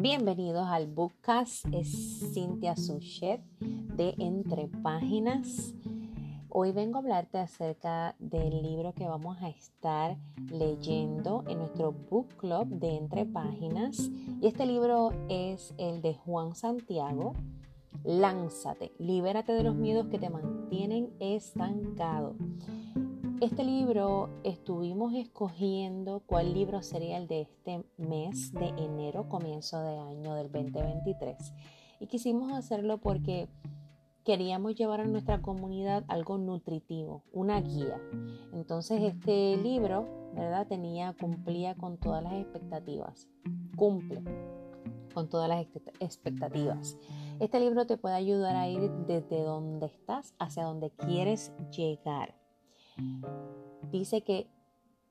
Bienvenidos al Bookcast, es Cintia Suchet de Entre Páginas. Hoy vengo a hablarte acerca del libro que vamos a estar leyendo en nuestro book club de Entre Páginas. Y este libro es el de Juan Santiago. Lánzate, libérate de los miedos que te mantienen estancado. Este libro estuvimos escogiendo cuál libro sería el de este mes de enero, comienzo de año del 2023. Y quisimos hacerlo porque queríamos llevar a nuestra comunidad algo nutritivo, una guía. Entonces este libro, ¿verdad? Tenía, cumplía con todas las expectativas. Cumple con todas las expectativas. Este libro te puede ayudar a ir desde donde estás hacia donde quieres llegar. Dice que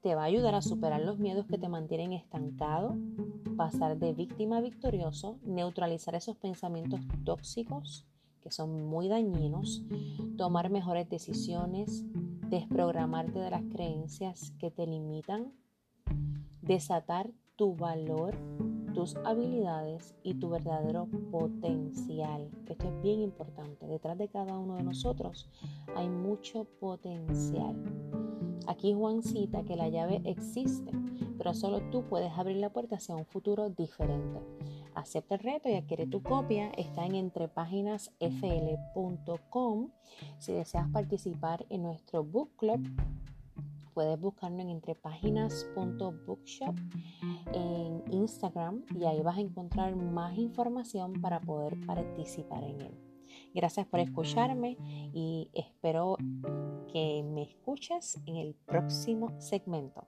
te va a ayudar a superar los miedos que te mantienen estancado, pasar de víctima a victorioso, neutralizar esos pensamientos tóxicos que son muy dañinos, tomar mejores decisiones, desprogramarte de las creencias que te limitan, desatar tu valor, tus habilidades y tu verdadero potencial. Esto es bien importante. Detrás de cada uno de nosotros hay mucho potencial. Aquí Juan cita que la llave existe, pero solo tú puedes abrir la puerta hacia un futuro diferente. Acepta el reto y adquiere tu copia. Está en entrepáginasfl.com. Si deseas participar en nuestro book club, puedes buscarnos en entrepáginas.bookshop en Instagram y ahí vas a encontrar más información para poder participar en él. Gracias por escucharme y espero que me escuches en el próximo segmento.